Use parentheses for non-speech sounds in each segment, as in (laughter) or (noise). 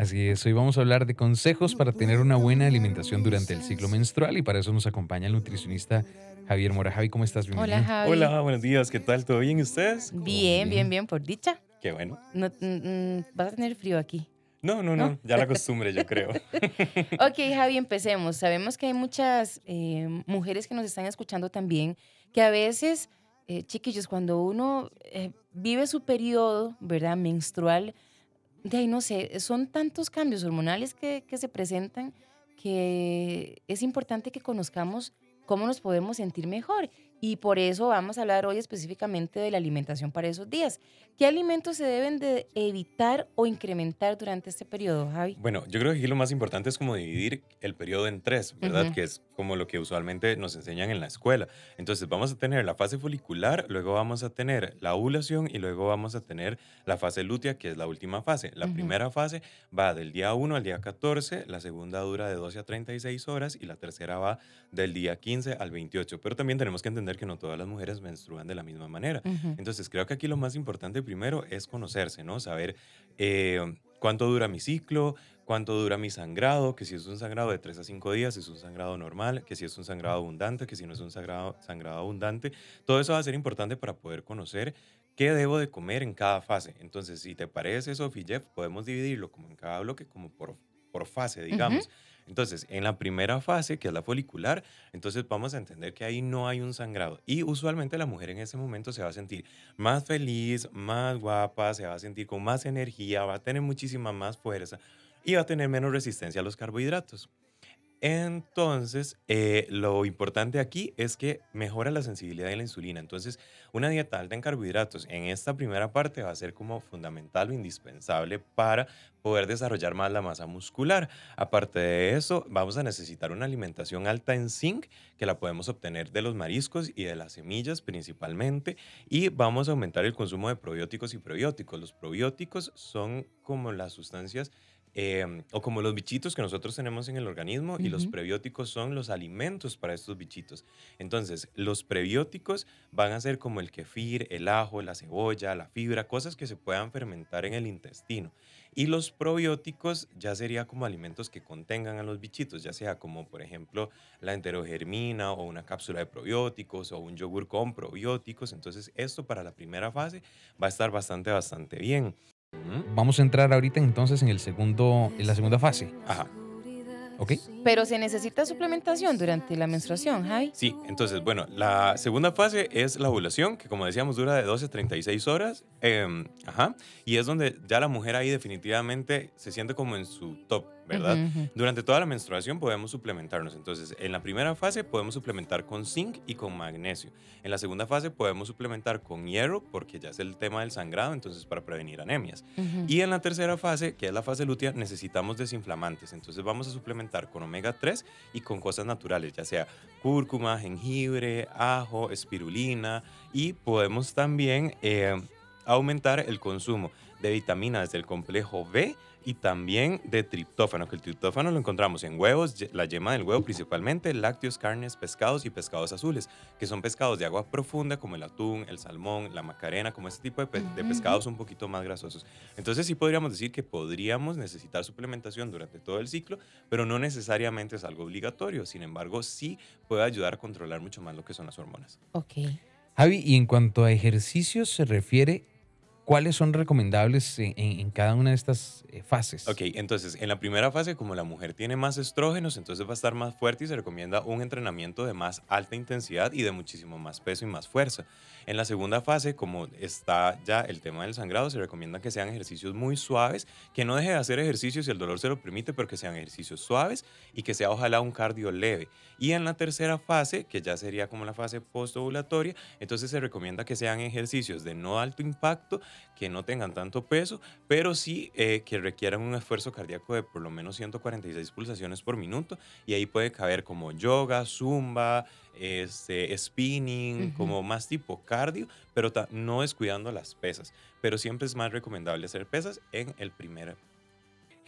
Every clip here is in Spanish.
Así es, hoy vamos a hablar de consejos para tener una buena alimentación durante el ciclo menstrual y para eso nos acompaña el nutricionista Javier Mora. Javi, ¿cómo estás? Bienvenido. Hola, Javi. Hola, buenos días. ¿Qué tal? ¿Todo bien? ¿Y ustedes? Bien, bien, bien, por dicha. Qué bueno. No, mm, mm, vas a tener frío aquí. No, no, no, ya la costumbre, yo creo. (laughs) ok, Javi, empecemos. Sabemos que hay muchas eh, mujeres que nos están escuchando también, que a veces, eh, chiquillos, cuando uno eh, vive su periodo, ¿verdad?, menstrual, de ahí no sé, son tantos cambios hormonales que, que se presentan que es importante que conozcamos cómo nos podemos sentir mejor. Y por eso vamos a hablar hoy específicamente de la alimentación para esos días. ¿Qué alimentos se deben de evitar o incrementar durante este periodo, Javi? Bueno, yo creo que aquí lo más importante es como dividir el periodo en tres, ¿verdad? Que es como lo que usualmente nos enseñan en la escuela. Entonces vamos a tener la fase folicular, luego vamos a tener la ovulación y luego vamos a tener la fase lútea, que es la última fase. La primera fase va del día 1 al día 14, la segunda dura de 12 a 36 horas y la tercera va del día 15 al 28. Pero también tenemos que entender que no todas las mujeres menstruan de la misma manera. Entonces, creo que aquí lo más importante primero es conocerse, ¿no? Saber eh, cuánto dura mi ciclo, cuánto dura mi sangrado, que si es un sangrado de 3 a 5 días, es un sangrado normal, que si es un sangrado abundante, que si no es un sangrado, sangrado abundante. Todo eso va a ser importante para poder conocer qué debo de comer en cada fase. Entonces, si te parece, Sophie Jeff, podemos dividirlo como en cada bloque, como por, por fase, digamos. Entonces, en la primera fase, que es la folicular, entonces vamos a entender que ahí no hay un sangrado. Y usualmente la mujer en ese momento se va a sentir más feliz, más guapa, se va a sentir con más energía, va a tener muchísima más fuerza y va a tener menos resistencia a los carbohidratos. Entonces, eh, lo importante aquí es que mejora la sensibilidad de la insulina. Entonces, una dieta alta en carbohidratos en esta primera parte va a ser como fundamental o indispensable para poder desarrollar más la masa muscular. Aparte de eso, vamos a necesitar una alimentación alta en zinc, que la podemos obtener de los mariscos y de las semillas principalmente. Y vamos a aumentar el consumo de probióticos y probióticos. Los probióticos son como las sustancias Em, o como los bichitos que nosotros tenemos en el organismo y los prebióticos son los alimentos para estos bichitos. Entonces, los prebióticos van a ser como el kefir, el ajo, la cebolla, la fibra, cosas que se puedan fermentar en el intestino. Y los probióticos ya sería como alimentos que contengan a los bichitos, ya sea como por ejemplo la enterogermina o una cápsula de probióticos o un yogur con probióticos. Entonces, esto para la primera fase va a estar bastante, bastante bien. Vamos a entrar ahorita entonces en, el segundo, en la segunda fase. Ajá. ¿Ok? Pero se necesita suplementación durante la menstruación, Javi. Sí, entonces, bueno, la segunda fase es la ovulación, que como decíamos dura de 12 a 36 horas. Em, ajá. Y es donde ya la mujer ahí definitivamente se siente como en su top ¿verdad? Durante toda la menstruación podemos suplementarnos. Entonces, en la primera fase podemos suplementar con zinc y con magnesio. En la segunda fase podemos suplementar con hierro, porque ya es el tema del sangrado, entonces para prevenir anemias. Y en la tercera fase, que es la fase lútea, necesitamos desinflamantes. Entonces, vamos a suplementar con omega 3 y con cosas naturales, ya sea cúrcuma, jengibre, ajo, espirulina. Y podemos también eh, aumentar el consumo de vitaminas del complejo B y también de triptófano, que el triptófano lo encontramos en huevos, la yema del huevo principalmente, lácteos, carnes, pescados y pescados azules, que son pescados de agua profunda como el atún, el salmón, la macarena, como este tipo de, de pescados un poquito más grasosos. Entonces sí podríamos decir que podríamos necesitar suplementación durante todo el ciclo, pero no necesariamente es algo obligatorio. Sin embargo, sí puede ayudar a controlar mucho más lo que son las hormonas. Ok. Javi, y en cuanto a ejercicios se refiere, ¿Cuáles son recomendables en, cada una de estas eh, fases? Ok, entonces en la primera fase, como la mujer tiene más estrógenos, entonces va a estar más fuerte y se recomienda un entrenamiento de más alta intensidad y de muchísimo más peso y más fuerza. En la segunda fase, como está ya el tema del sangrado, se recomienda que sean ejercicios muy suaves, que no deje de hacer ejercicios si el dolor se lo permite, pero que sean ejercicios suaves y que sea ojalá un cardio leve. Y en la tercera fase, que ya sería como la fase postovulatoria, entonces se recomienda que sean ejercicios de no alto impacto, que no tengan tanto peso, pero sí eh, que requieran un esfuerzo cardíaco de por lo menos 146 pulsaciones por minuto. Y ahí puede caber como yoga, zumba, este, spinning, como más tipo cardio, pero no descuidando las pesas. Pero siempre es más recomendable hacer pesas en el primer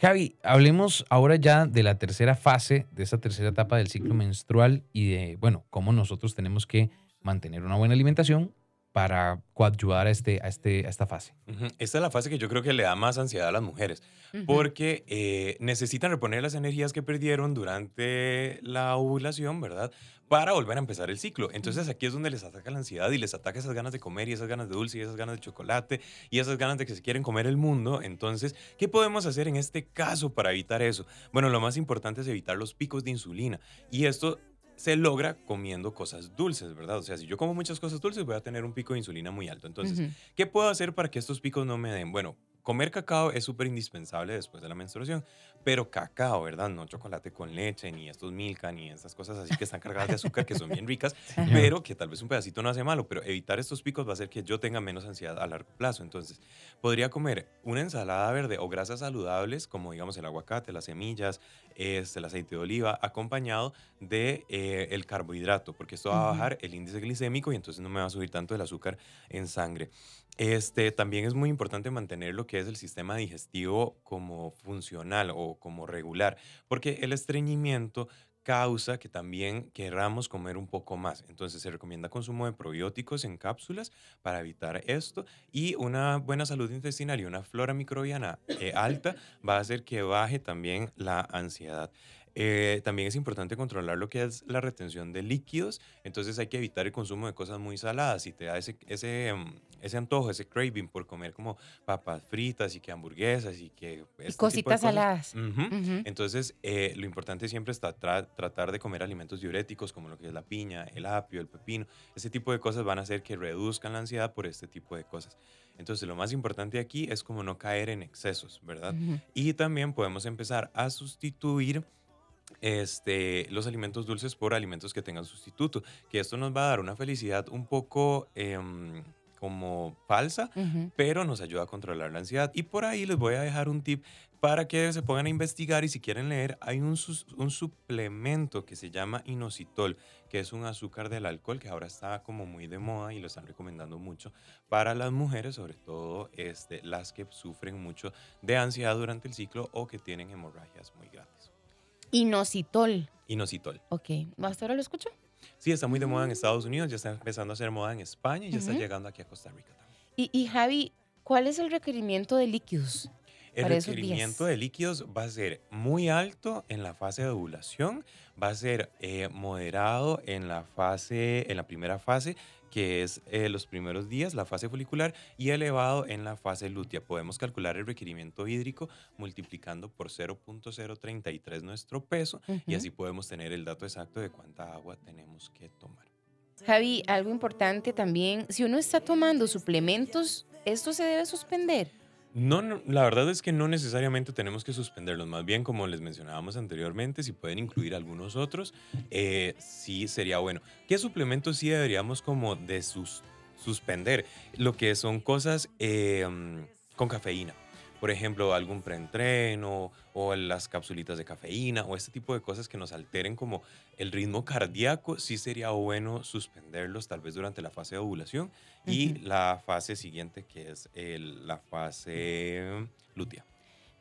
Javi, hablemos ahora ya de la tercera fase, de esa tercera etapa del ciclo menstrual y de, bueno, cómo nosotros tenemos que mantener una buena alimentación para coadyuvar a, este, a, este, a esta fase? Esta es la fase que yo creo que le da más ansiedad a las mujeres, porque eh, necesitan reponer las energías que perdieron durante la ovulación, ¿verdad? Para volver a empezar el ciclo. Entonces aquí es donde les ataca la ansiedad y les ataca esas ganas de comer y esas ganas de dulce y esas ganas de chocolate y esas ganas de que se quieren comer el mundo. Entonces, ¿qué podemos hacer en este caso para evitar eso? Bueno, lo más importante es evitar los picos de insulina y esto se logra comiendo cosas dulces, ¿verdad? O sea, si yo como muchas cosas dulces voy a tener un pico de insulina muy alto. Entonces. ¿qué puedo hacer para que estos picos no me den? Bueno, comer cacao es súper indispensable después de la menstruación, pero cacao, ¿verdad? No chocolate con leche, ni estos Milka, ni estas cosas así que están cargadas de azúcar, que son bien ricas, (laughs) pero que tal vez un pedacito no hace malo, pero evitar estos picos va a hacer que yo tenga menos ansiedad a largo plazo. Entonces, podría comer una ensalada verde o grasas saludables, como digamos el aguacate, las semillas, este, el aceite de oliva, acompañado de eh, el carbohidrato, porque esto va a bajar el índice glicémico y entonces no me va a subir tanto el azúcar en sangre. Este, también es muy importante mantener lo que es el sistema digestivo como funcional o como regular, porque el estreñimiento causa que también queramos comer un poco más. Entonces se recomienda consumo de probióticos en cápsulas para evitar esto y una buena salud intestinal y una flora microbiana eh, alta va a hacer que baje también la ansiedad. Eh, también es importante controlar lo que es la retención de líquidos, entonces hay que evitar el consumo de cosas muy saladas. Si te da ese, ese, mm, ese antojo, ese craving por comer como papas fritas y que hamburguesas y que... Y este de cositas saladas. Entonces, eh, lo importante siempre está tra- tratar de comer alimentos diuréticos como lo que es la piña, el apio, el pepino. Ese tipo de cosas van a hacer que reduzcan la ansiedad por este tipo de cosas. Entonces, lo más importante aquí es como no caer en excesos, ¿verdad? Y también podemos empezar a sustituir este, los alimentos dulces por alimentos que tengan sustituto, que esto nos va a dar una felicidad un poco em, como falsa, pero nos ayuda a controlar la ansiedad. Y por ahí les voy a dejar un tip para que se pongan a investigar y si quieren leer, hay un suplemento que se llama inositol, que es un azúcar del alcohol que ahora está como muy de moda y lo están recomendando mucho para las mujeres, sobre todo este, las que sufren mucho de ansiedad durante el ciclo o que tienen hemorragias muy grandes. Inositol. Inositol. Ok. ¿Hasta ahora lo escucho? Sí, está muy de moda en Estados Unidos, ya está empezando a ser moda en España y ya está Ujú. llegando aquí a Costa Rica también. Y, y Javi, ¿cuál es el requerimiento de líquidos? El para requerimiento de líquidos va a ser muy alto en la fase de ovulación, va a ser eh, moderado en la fase, en la primera fase, que es eh, los primeros días, la fase folicular, y elevado en la fase lútea. Podemos calcular el requerimiento hídrico multiplicando por 0.033 nuestro peso y así podemos tener el dato exacto de cuánta agua tenemos que tomar. Javi, algo importante también, si uno está tomando suplementos, ¿esto se debe suspender? No, no, la verdad es que no necesariamente tenemos que suspenderlos, más bien como les mencionábamos anteriormente, si pueden incluir algunos otros, eh, sí sería bueno. ¿Qué suplementos sí deberíamos como de sus- suspender? Lo que son cosas mm, con cafeína. Por ejemplo, algún preentreno o las capsulitas de cafeína o este tipo de cosas que nos alteren como el ritmo cardíaco, sí sería bueno suspenderlos tal vez durante la fase de ovulación y Ujú. la fase siguiente que es el- la fase lútea.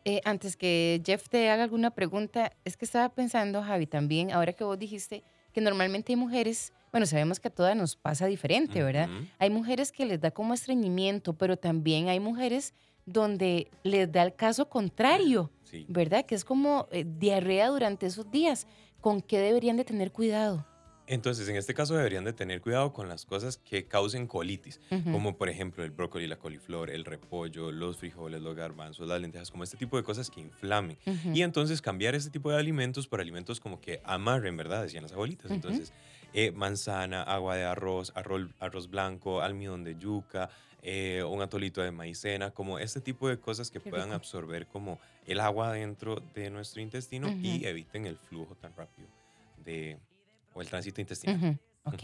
Eh, antes que Jeff te haga alguna pregunta, es que estaba pensando, Javi, también, ahora que vos dijiste que normalmente hay mujeres, bueno, sabemos que a todas nos pasa diferente, ¿verdad? Ujú. Hay mujeres que les da como estreñimiento, pero también hay mujeres donde les da el caso contrario, Sí. ¿verdad? Que es como eh, diarrea durante esos días. ¿Con qué deberían de tener cuidado? Entonces, en este caso deberían de tener cuidado con las cosas que causen colitis, como por ejemplo el brócoli, la coliflor, el repollo, los frijoles, los garbanzos, las lentejas, como este tipo de cosas que inflamen. Y entonces cambiar este tipo de alimentos por alimentos como que amarren, ¿verdad? Decían las abuelitas. Entonces, eh, manzana, agua de arroz, arroz, arroz blanco, almidón de yuca, eh, un atolito de maicena, como este tipo de cosas que Qué puedan rico. absorber como el agua dentro de nuestro intestino y eviten el flujo tan rápido de, o el tránsito intestinal. Ok.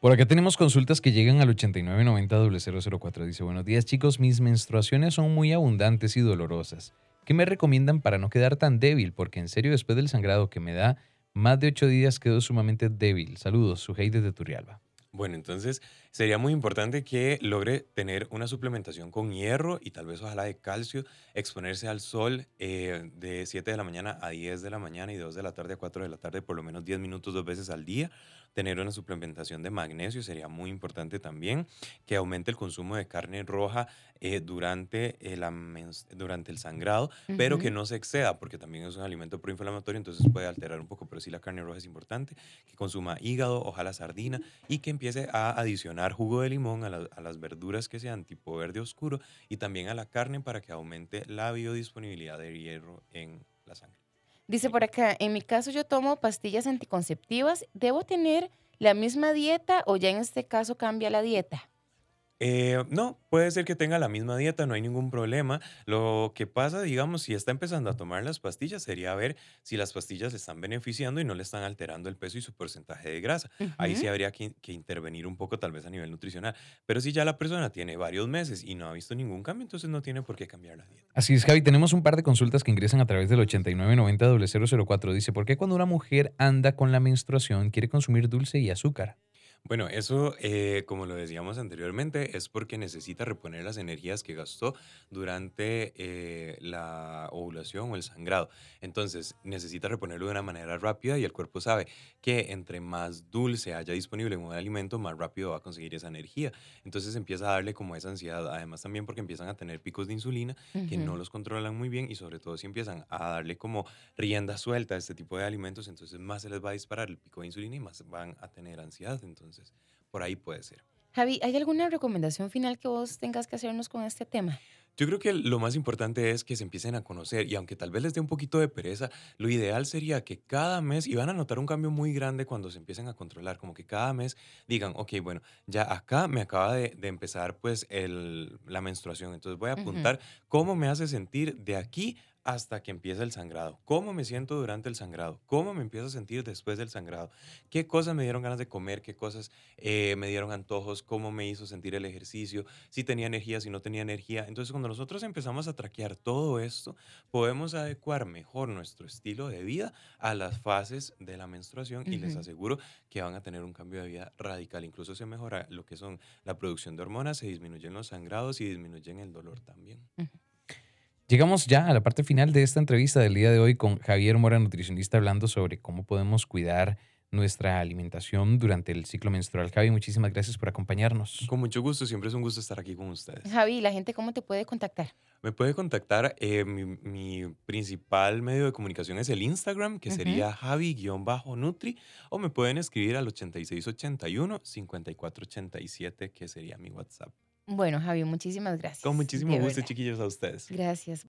Por acá tenemos consultas que llegan al 8990-004. Dice, buenos días chicos, mis menstruaciones son muy abundantes y dolorosas. ¿Qué me recomiendan para no quedar tan débil? Porque en serio, después del sangrado que me da, más de ocho días quedo sumamente débil. Saludos, Sujei desde Turrialba. Bueno, entonces sería muy importante que logre tener una suplementación con hierro y tal vez ojalá de calcio, exponerse al sol eh, de 7 de la mañana a 10 de la mañana y 2 de la tarde a 4 de la tarde, por lo menos 10 minutos dos veces al día. Tener una suplementación de magnesio sería muy importante también, que aumente el consumo de carne roja eh, durante, el, durante el sangrado, pero que no se exceda, porque también es un alimento proinflamatorio, entonces puede alterar un poco, pero sí la carne roja es importante, que consuma hígado, ojalá sardina y que empiece a adicionar jugo de limón a, a, las verduras que sean tipo verde oscuro y también a la carne para que aumente la biodisponibilidad de hierro en la sangre. Dice por acá, en mi caso yo tomo pastillas anticonceptivas, ¿debo tener la misma dieta o ya en este caso cambia la dieta? Eh, no, puede ser que tenga la misma dieta, no hay ningún problema. Lo que pasa, digamos, si está empezando a tomar las pastillas, sería ver si las pastillas le están beneficiando y no le están alterando el peso y su porcentaje de grasa. Ahí sí habría que, intervenir un poco, tal vez a nivel nutricional. Pero si ya la persona tiene varios meses y no ha visto ningún cambio, entonces no tiene por qué cambiar la dieta. Así es, Javi. Tenemos un par de consultas que ingresan a través del 8990-004. Dice, ¿por qué cuando una mujer anda con la menstruación quiere consumir dulce y azúcar? Bueno, eso, eh, como lo decíamos anteriormente, es porque necesita reponer las energías que gastó durante eh, la ovulación o el sangrado. Entonces, necesita reponerlo de una manera rápida y el cuerpo sabe que entre más dulce haya disponible en un alimento, más rápido va a conseguir esa energía. Entonces empieza a darle como esa ansiedad. Además, también porque empiezan a tener picos de insulina que no los controlan muy bien y sobre todo si empiezan a darle como rienda suelta a este tipo de alimentos, entonces más se les va a disparar el pico de insulina y más van a tener ansiedad. Entonces, entonces, por ahí puede ser. Javi, ¿hay alguna recomendación final que vos tengas que hacernos con este tema? Yo creo que lo más importante es que se empiecen a conocer y aunque tal vez les dé un poquito de pereza, lo ideal sería que cada mes, y van a notar un cambio muy grande cuando se empiecen a controlar, como que cada mes digan, ok, bueno, ya acá me acaba de, empezar pues el, la menstruación, entonces voy a apuntar cómo me hace sentir de aquí hasta que empieza el sangrado. ¿Cómo me siento durante el sangrado? ¿Cómo me empiezo a sentir después del sangrado? ¿Qué cosas me dieron ganas de comer? ¿Qué cosas eh, me dieron antojos? ¿Cómo me hizo sentir el ejercicio? Si tenía energía, si no tenía energía. Entonces, cuando nosotros empezamos a traquear todo esto, podemos adecuar mejor nuestro estilo de vida a las fases de la menstruación y les aseguro que van a tener un cambio de vida radical. Incluso se mejora lo que son la producción de hormonas, se disminuyen los sangrados y disminuyen el dolor también. Llegamos ya a la parte final de esta entrevista del día de hoy con Javier Mora, nutricionista, hablando sobre cómo podemos cuidar nuestra alimentación durante el ciclo menstrual. Javi, muchísimas gracias por acompañarnos. Con mucho gusto, siempre es un gusto estar aquí con ustedes. Javi, ¿la gente cómo te puede contactar? Me puede contactar, eh, mi, principal medio de comunicación es el Instagram, que sería javi-nutri, o me pueden escribir al 8681-5487, que sería mi WhatsApp. Bueno, Javi, muchísimas gracias. Con muchísimo gusto, chiquillos, a ustedes. Gracias.